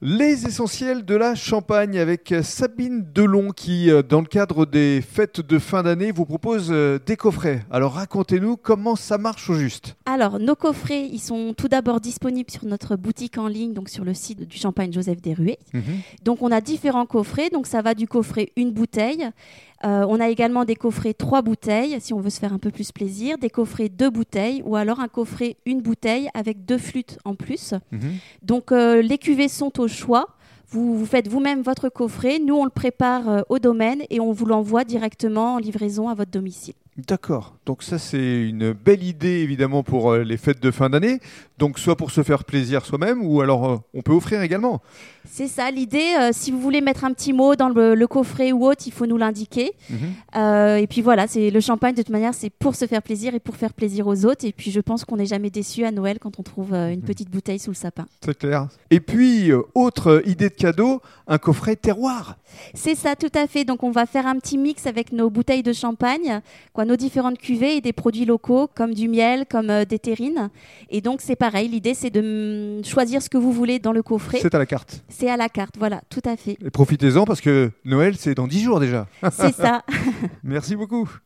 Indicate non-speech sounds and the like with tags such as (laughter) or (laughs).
Les essentiels de la Champagne avec Sabine Delon qui, euh, dans le cadre des fêtes de fin d'année, vous propose euh, des coffrets. Alors racontez-nous comment ça marche au juste. Alors, nos coffrets, ils sont tout d'abord disponibles sur notre boutique en ligne, donc sur le site du Champagne Joseph Desruées. Mhm. Donc, on a différents coffrets. Donc, ça va du coffret une bouteille. Euh, on a également des coffrets trois bouteilles, si on veut se faire un peu plus plaisir. Des coffrets deux bouteilles ou alors un coffret une bouteille avec deux flûtes en plus. Mhm. Donc, euh, les cuvées sont au choix. Vous, vous faites vous-même votre coffret. Nous, on le prépare euh, au domaine et on vous l'envoie directement en livraison à votre domicile. D'accord. Donc ça c'est une belle idée évidemment pour euh, les fêtes de fin d'année. Donc soit pour se faire plaisir soi-même ou alors euh, on peut offrir également. C'est ça l'idée. Euh, si vous voulez mettre un petit mot dans le, le coffret ou autre, il faut nous l'indiquer. Mhm. Euh, et puis voilà, c'est le champagne de toute manière, c'est pour se faire plaisir et pour faire plaisir aux autres. Et puis je pense qu'on n'est jamais déçu à Noël quand on trouve une petite bouteille sous le sapin. C'est clair. Et puis autre idée de cadeau, un coffret terroir. C'est ça, tout à fait. Donc on va faire un petit mix avec nos bouteilles de champagne, quoi, nos différentes cuvées et des produits locaux comme du miel, comme euh, des terrines. Et donc c'est pareil. L'idée c'est de mm, choisir ce que vous voulez dans le coffret. C'est à la carte. C'est à la carte, voilà, tout à fait. Et profitez-en parce que Noël c'est dans 10 jours déjà. C'est ça. (laughs) Merci beaucoup.